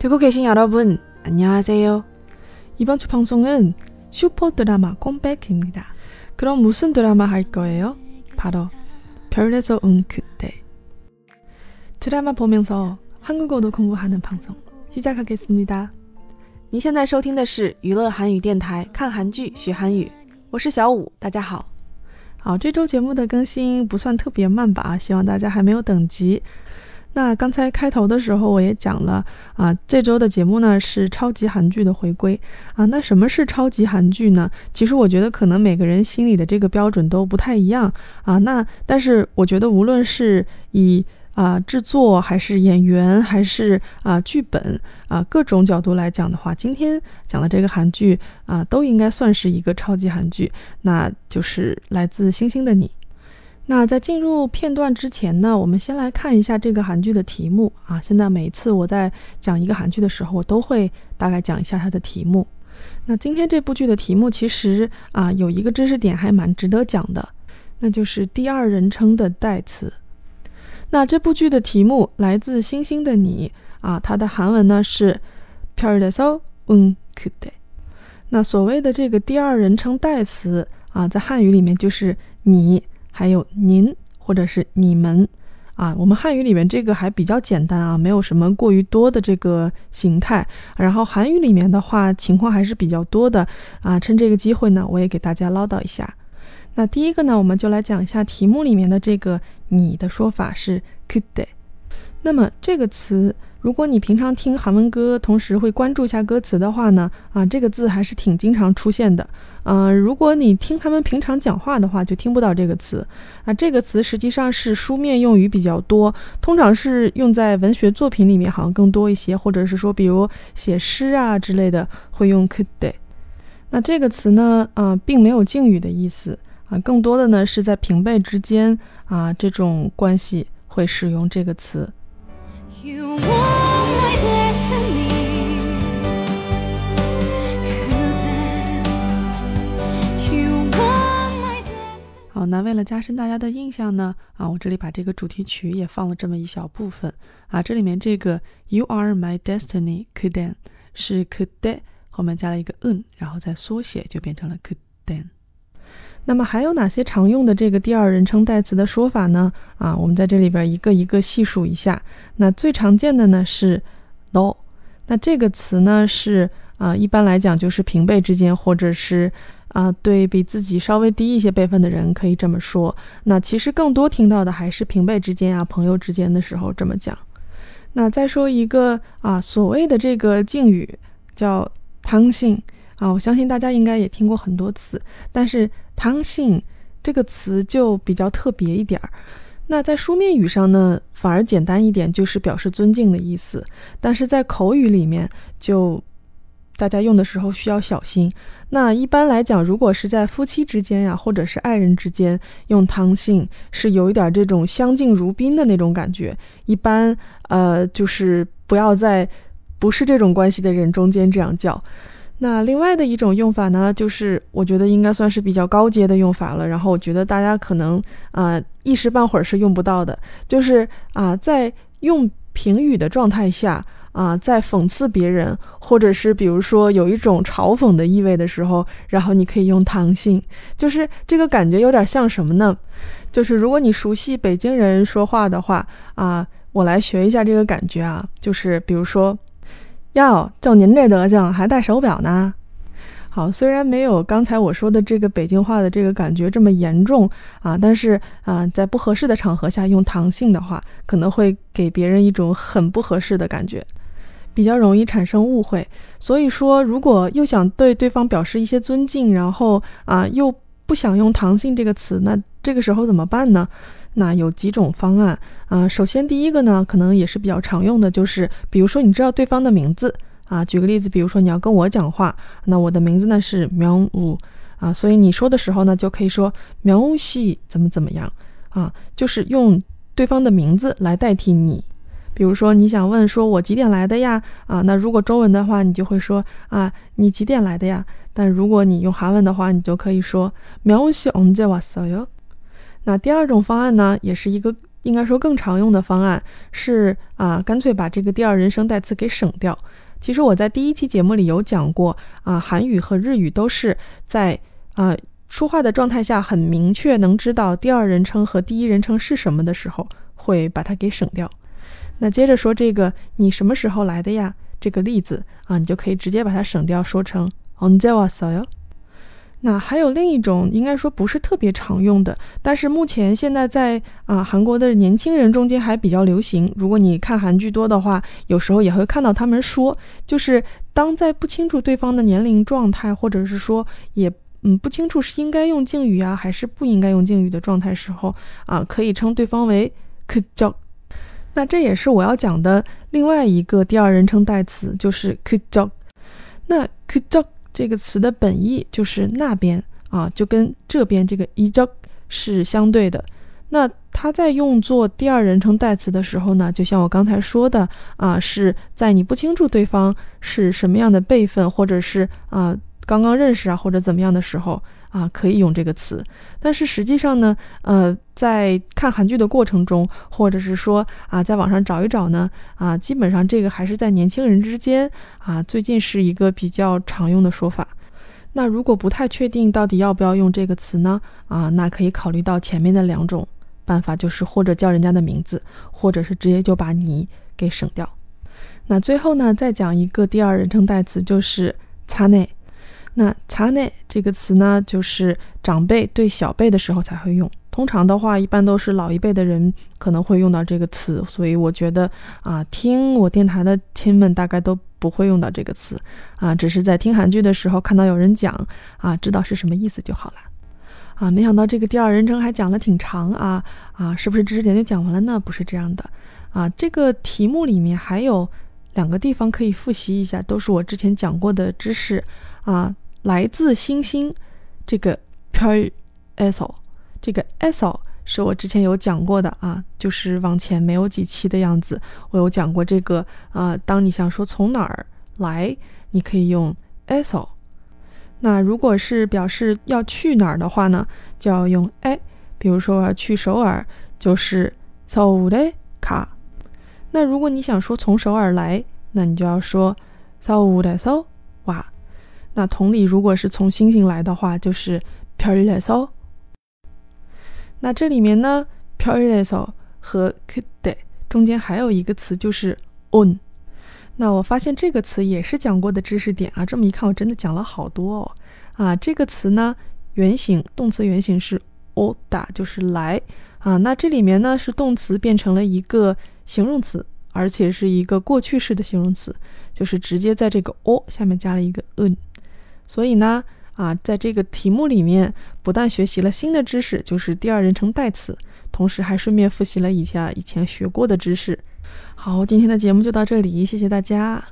듣고 계신 여러분, 안녕하세요. 이번 주 방송은 슈퍼 드라마 컴백입니다. 그럼 무슨 드라마 할 거예요? 바로 별에서 온 그때. 드라마 보면서 한국어도 공부하는 방송 시작하겠습니다. 你现在收听的是娱乐韩语电台，看韩剧学韩语。我是小五，大家好。好，这周节目的更新不算特别慢吧？希望大家还没有等急。 那刚才开头的时候我也讲了啊，这周的节目呢是超级韩剧的回归啊。那什么是超级韩剧呢？其实我觉得可能每个人心里的这个标准都不太一样啊。那但是我觉得无论是以啊制作还是演员还是啊剧本啊各种角度来讲的话，今天讲的这个韩剧啊都应该算是一个超级韩剧，那就是来自星星的你。那在进入片段之前呢，我们先来看一下这个韩剧的题目啊。现在每一次我在讲一个韩剧的时候，我都会大概讲一下它的题目。那今天这部剧的题目其实啊有一个知识点还蛮值得讲的，那就是第二人称的代词。那这部剧的题目来自《星星的你》啊，它的韩文呢是별에서온그 대。 那所谓的这个第二人称代词啊，在汉语里面就是你。 还有您或者是你们啊，我们汉语里面这个还比较简单啊，没有什么过于多的这个形态。然后韩语里面的话，情况还是比较多的啊。趁这个机会呢，我也给大家唠叨一下。那第一个呢，我们就来讲一下题目里面的这个“你”的说法是 “kude”。那么这个词。如果你平常听韩文歌，同时会关注一下歌词的话呢，啊，这个字还是挺经常出现的。啊，如果你听他们平常讲话的话，就听不到这个词。啊，这个词实际上是书面用语比较多，通常是用在文学作品里面，好像更多一些，或者是说，比如写诗啊之类的会用 could day。那这个词呢，啊，并没有敬语的意思，啊，更多的呢是在平辈之间啊这种关系会使用这个词。好，那为了加深大家的印象呢，啊，我这里把这个主题曲也放了这么一小部分啊，这里面这个 You are my destiny, Kudan 是 Kudan 后面加了一个 n，然后再缩写就变成了 Kudan。那么还有哪些常用的这个第二人称代词的说法呢？啊，我们在这里边一个一个细数一下。那最常见的呢是 no，那这个词呢是啊，一般来讲就是平辈之间，或者是啊对比自己稍微低一些辈分的人可以这么说。那其实更多听到的还是平辈之间啊，朋友之间的时候这么讲。那再说一个啊，所谓的这个敬语叫汤信。啊，我相信大家应该也听过很多次，但是“汤信”这个词就比较特别一点儿。那在书面语上呢，反而简单一点，就是表示尊敬的意思。但是在口语里面，就大家用的时候需要小心。那一般来讲，如果是在夫妻之间呀，或者是爱人之间用“汤信”，是有一点这种相敬如宾的那种感觉。一般呃，就是不要在不是这种关系的人中间这样叫。那另外的一种用法呢，就是我觉得应该算是比较高阶的用法了。然后我觉得大家可能啊一时半会儿是用不到的，就是啊在用评语的状态下啊，在讽刺别人，或者是比如说有一种嘲讽的意味的时候，然后你可以用唐性，就是这个感觉有点像什么呢？就是如果你熟悉北京人说话的话啊，我来学一下这个感觉啊，就是比如说。哟就您这德行还戴手表呢？好，虽然没有刚才我说的这个北京话的这个感觉这么严重啊，但是啊，在不合适的场合下用唐性的话，可能会给别人一种很不合适的感觉，比较容易产生误会。所以说，如果又想对对方表示一些尊敬，然后啊又不想用唐性这个词，那这个时候怎么办呢？那有几种方案啊？首先，第一个呢，可能也是比较常用的，就是比如说你知道对方的名字啊。举个例子，比如说你要跟我讲话，那我的名字呢是苗武啊，所以你说的时候呢，就可以说苗系怎么怎么样啊，就是用对方的名字来代替你。比如说你想问说我几点来的呀？啊，那如果中文的话，你就会说啊你几点来的呀？但如果你用韩文的话，你就可以说苗系언제왔어 요？ 那第二种方案呢，也是一个 应该说更常用的方案是啊，干脆把这个第二人称代词给省掉。其实我在第一期节目里有讲过啊，韩语和日语都是在啊说话的状态下很明确能知道第二人称和第一人称是什么的时候，会把它给省掉。 那接着说这个你什么时候来的呀？这个例子啊，你就可以直接把它省掉，说成언제왔어 요。 那还有另一种，应该说不是特别常用的，但是目前现在在啊韩国的年轻人中间还比较流行。如果你看韩剧多的话，有时候也会看到他们说，就是当在不清楚对方的年龄状态，或者是说也嗯不清楚是应该用敬语啊还是不应该用敬语的状态时候啊，可以称对方为可叫。 那这也是我要讲的另外一个第二人称代词，就是可叫。那可叫。这个词的本意就是那边啊，就跟这边这个一적是相对的。那它在用作第二人称代词的时候呢，就像我刚才说的啊，是在你不清楚对方是什么样的辈分，或者是啊刚刚认识啊或者怎么样的时候啊，可以用这个词。但是实际上呢，呃，在看韩剧的过程中，或者是说啊，在网上找一找呢，啊，基本上这个还是在年轻人之间啊，最近是一个比较常用的说法。那如果不太确定到底要不要用这个词呢？啊，那可以考虑到前面的两种。办法就是或者叫人家的名字，或者是直接就把你给省掉。那最后呢，再讲一个第二人称代词，就是“擦内”。那“擦内”这个词呢，就是长辈对小辈的时候才会用。通常的话，一般都是老一辈的人可能会用到这个词。所以我觉得啊，听我电台的亲们大概都不会用到这个词啊，只是在听韩剧的时候看到有人讲啊，知道是什么意思就好了。啊，没想到这个第二人称还讲了挺长啊啊，是不是知识点就讲完了呢？不是这样的啊，这个题目里面还有两个地方可以复习一下，都是我之前讲过的知识啊。来自星星这个 paiso 这个 eso 是我之前有讲过的啊就是往前没有几期的样子。我有讲过这个啊当你想说从哪儿来你可以用 eso 那如果是表示要去哪儿的话呢就要用 a 比如说我要去首尔就是走的卡那如果你想说从首尔来那你就要说走的走那同理，如果是从星星来的话，就是 piyaleso。那这里面呢，piyaleso 和 kide 中间还有一个词，就是 on。那我发现这个词也是讲过的知识点啊。这么一看，我真的讲了好多哦。啊，这个词呢，原型动词原型是 oda，就是来啊。那这里面呢，是动词变成了一个形容词，而且是一个过去式的形容词，就是直接在这个 o 下面加了一个 n。所以呢，啊，在这个题目里面不但学习了新的知识，就是第二人称代词，同时还顺便复习了一下以前学过的知识。好，今天的节目就到这里，谢谢大家。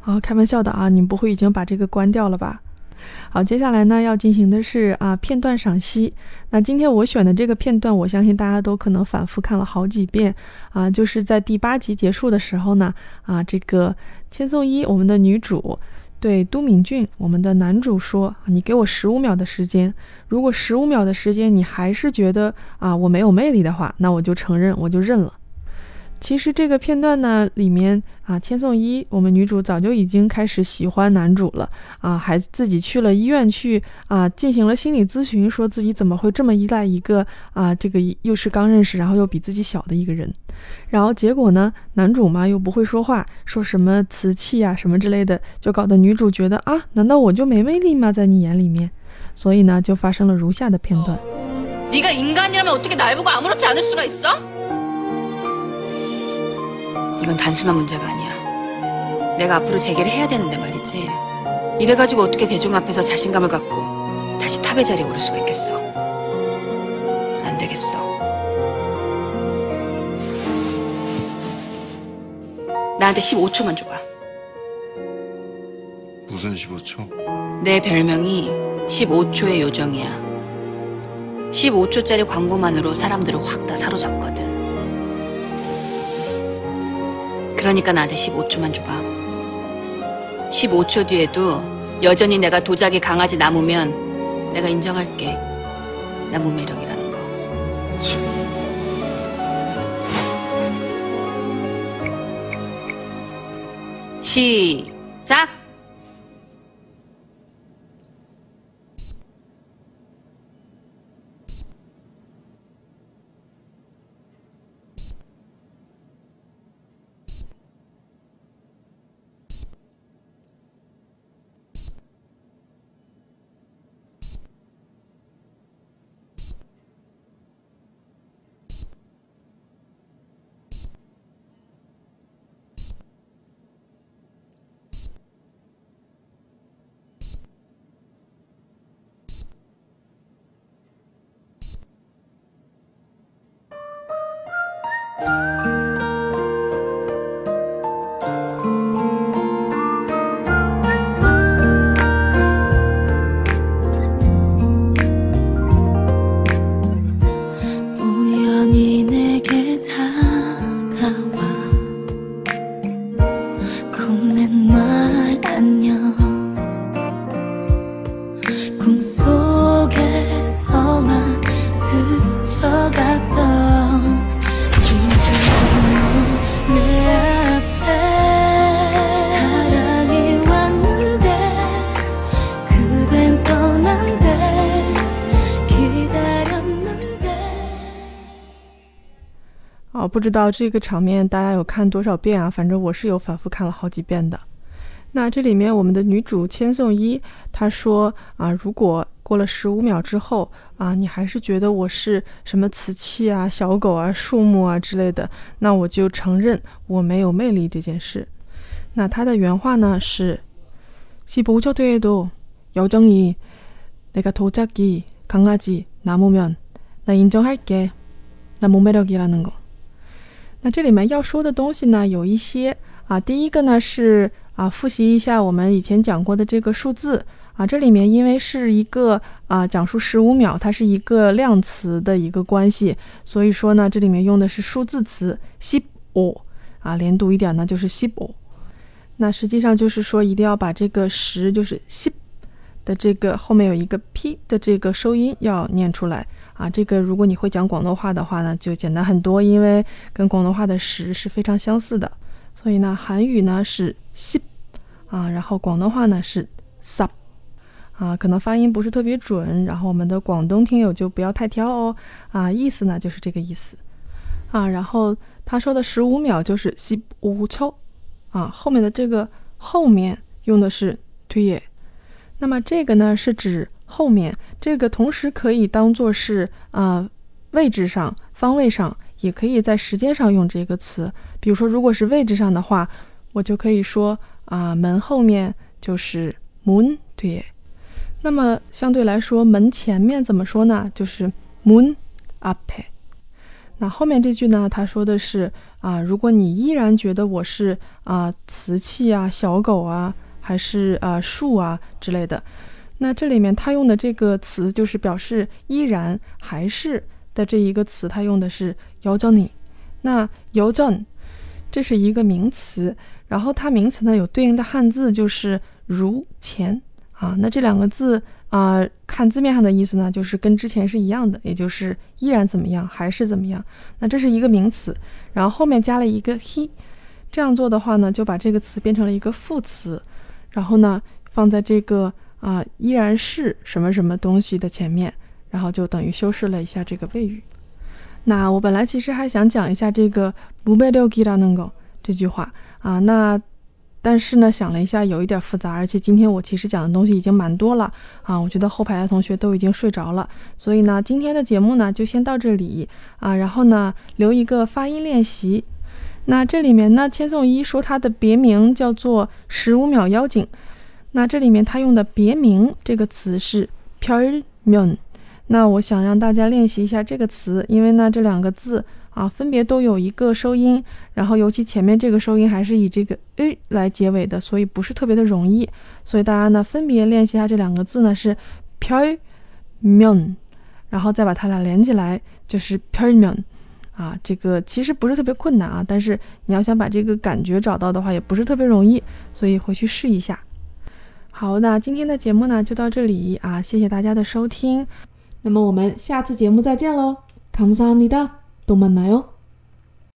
好，开玩笑的啊，你们不会已经把这个关掉了吧？好，接下来呢要进行的是啊片段赏析。那今天我选的这个片段，我相信大家都可能反复看了好几遍啊。就是在第八集结束的时候呢，啊这个千颂伊我们的女主对都敏俊我们的男主说：“你给我十五秒的时间，如果十五秒的时间你还是觉得啊我没有魅力的话，那我就承认，我就认了。”其实这个片段呢，里面啊，千颂伊我们女主早就已经开始喜欢男主了啊，还自己去了医院去啊，进行了心理咨询，说自己怎么会这么依赖一个啊，这个又是刚认识，然后又比自己小的一个人，然后结果呢，男主嘛又不会说话，说什么瓷器啊什么之类的，就搞得女主觉得啊，难道我就没魅力吗？在你眼里面，所以呢，就发生了如下的片段。 이건 단순한 문제가 아니야. 내가 앞으로 재개를 해야 되는데 말이지. 이래가지고 어떻게 대중 앞에서 자신감을 갖고 다시 탑의 자리에 오를 수가 있겠어. 안 되겠어. 나한테 15초만 줘봐. 무슨 15초? 내 별명이 15초의 요정이야. 15초짜리 광고만으로 사람들을 확 다 사로잡거든. 그러니까 나한테 15초만 줘봐. 15초 뒤에도 여전히 내가 도자기 강아지 남으면 내가 인정할게. 나 무매력이라는 거. 시작! 不知道这个场面大家有看多少遍啊？反正我是有反复看了好几遍的。那这里面我们的女主千颂伊她说啊，如果过了十五秒之后啊，你还是觉得我是什么瓷器啊、小狗啊、树木啊之类的，那我就承认我没有魅力这件事。那她的原话呢是15초 뒤에도 여정이 내가 도자기, 강아지, 나무면 나 인정할게. 나 모매력이라는 거. 那这里面要说的东西呢，有一些啊。第一个呢是啊，复习一下我们以前讲过的这个数字啊。这里面因为是一个啊讲述十五秒，它是一个量词的一个关系，所以说呢，这里面用的是数字词 s i p o 啊，连读一点呢就是 s i p o 那实际上就是说，一定要把这个十就是 s i p 的这个后面有一个 p 的这个收音要念出来。啊，这个如果你会讲广东话的话呢，就简单很多，因为跟广东话的“时”是非常相似的。所以呢，韩语呢是십啊，然后广东话呢是 “sup” 啊，可能发音不是特别准，然后我们的广东听友就不要太挑哦。啊，意思呢就是这个意思啊。然后他说的十五秒就是 “sip 五秋”啊，后面的这个后面用的是 “tuye”，那么这个呢是指。后面这个同时可以当做是啊位置上方位上，也可以在时间上用这个词。比如说，如果是位置上的话，我就可以说啊门后面就是 moon 对。那么相对来说，门前面怎么说呢？就是 moon up。那后面这句呢，他说的是啊，如果你依然觉得我是啊瓷器啊、小狗啊，还是啊树啊之类的。那这里面他用的这个词就是表示依然还是的这一个词，他用的是 yojani。那 yojan 这是一个名词，然后它名词呢有对应的汉字就是如前啊。那这两个字啊、看字面上的意思呢，就是跟之前是一样的，也就是依然怎么样，还是怎么样。那这是一个名词，然后后面加了一个 he，这样做的话呢，就把这个词变成了一个副词，然后呢放在这个。啊，依然是什么什么东西的前面，然后就等于修饰了一下这个谓语。那我本来其实还想讲一下这个不被六给到能够这句话啊，那但是呢，想了一下有一点复杂，而且今天我其实讲的东西已经蛮多了啊，我觉得后排的同学都已经睡着了。所以呢，今天的节目呢，就先到这里啊，然后呢，留一个发音练习。那这里面呢，千颂伊说它的别名叫做十五秒妖精。那这里面它用的“别名”这个词是 p y r m u n 那我想让大家练习一下这个词，因为呢这两个字啊分别都有一个收音，然后尤其前面这个收音还是以这个 “ü” 来结尾的，所以不是特别的容易。所以大家呢分别练习一下这两个字呢是 p y r m u n 然后再把它俩连起来就是 p y r m u n 啊，这个其实不是特别困难啊，但是你要想把这个感觉找到的话，也不是特别容易，所以回去试一下。好，那今天的节目呢就到这里啊，谢谢大家的收听，那么我们下次节目再见喽，감사합니 다， 또만나 요。